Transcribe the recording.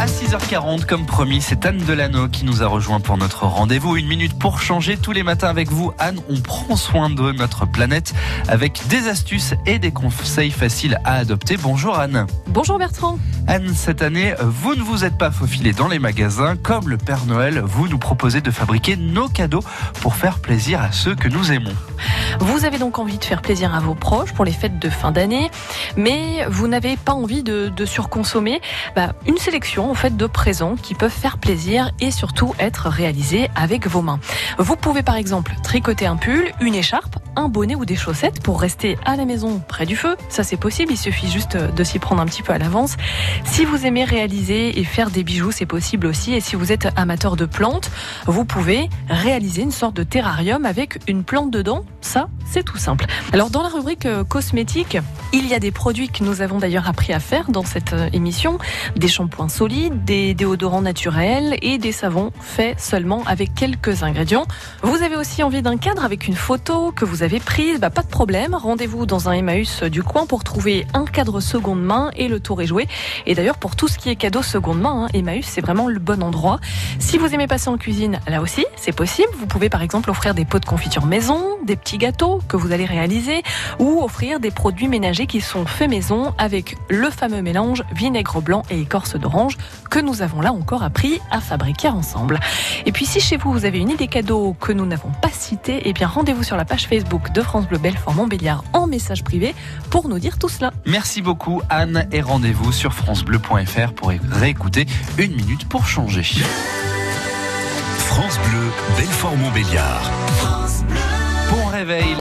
À 6h40, comme promis, c'est Anne Delano qui nous a rejoint pour notre rendez-vous. Une minute pour changer tous les matins avec vous. Anne, on prend soin de notre planète avec des astuces et des conseils faciles à adopter. Bonjour Anne. Bonjour Bertrand. Anne, cette année, vous ne vous êtes pas faufilé dans les magasins. Comme le Père Noël, vous nous proposez de fabriquer nos cadeaux pour faire plaisir à ceux que nous aimons. Vous avez donc envie de faire plaisir à vos proches pour les fêtes de fin d'année, mais vous n'avez pas envie de, de surconsommer. Bah, une sélection en fait de présents qui peuvent faire plaisir et surtout être réalisés avec vos mains. Vous pouvez par exemple tricoter un pull, une écharpe, un bonnet ou des chaussettes pour rester à la maison près du feu. Ça c'est possible, il suffit juste de s'y prendre un petit peu à l'avance. Si vous aimez réaliser et faire des bijoux, c'est possible aussi. Et si vous êtes amateur de plantes, vous pouvez réaliser une sorte de terrarium avec une plante dedans. Ça, c'est tout simple. Alors dans la rubrique euh, cosmétique, il y a des produits que nous avons d'ailleurs appris à faire dans cette euh, émission, des shampoings solides, des déodorants naturels et des savons faits seulement avec quelques ingrédients. Vous avez aussi envie d'un cadre avec une photo que vous avez prise, bah, pas de problème, rendez-vous dans un Emmaüs du coin pour trouver un cadre seconde main et le tour est joué. Et d'ailleurs pour tout ce qui est cadeau seconde main, hein, Emmaüs c'est vraiment le bon endroit. Si vous aimez passer en cuisine, là aussi c'est possible. Vous pouvez par exemple offrir des pots de confiture maison, des petits gâteaux que vous allez réaliser ou offrir des produits ménagers qui sont faits maison avec le fameux mélange vinaigre blanc et écorce d'orange que nous avons là encore appris à fabriquer ensemble. Et puis si chez vous vous avez une idée cadeau que nous n'avons pas citée, eh bien rendez-vous sur la page Facebook de France Bleu Belfort Montbéliard en message privé pour nous dire tout cela. Merci beaucoup Anne et rendez-vous sur francebleu.fr pour réécouter une minute pour changer. France Bleu, Belfort-Montbéliard. Bon réveil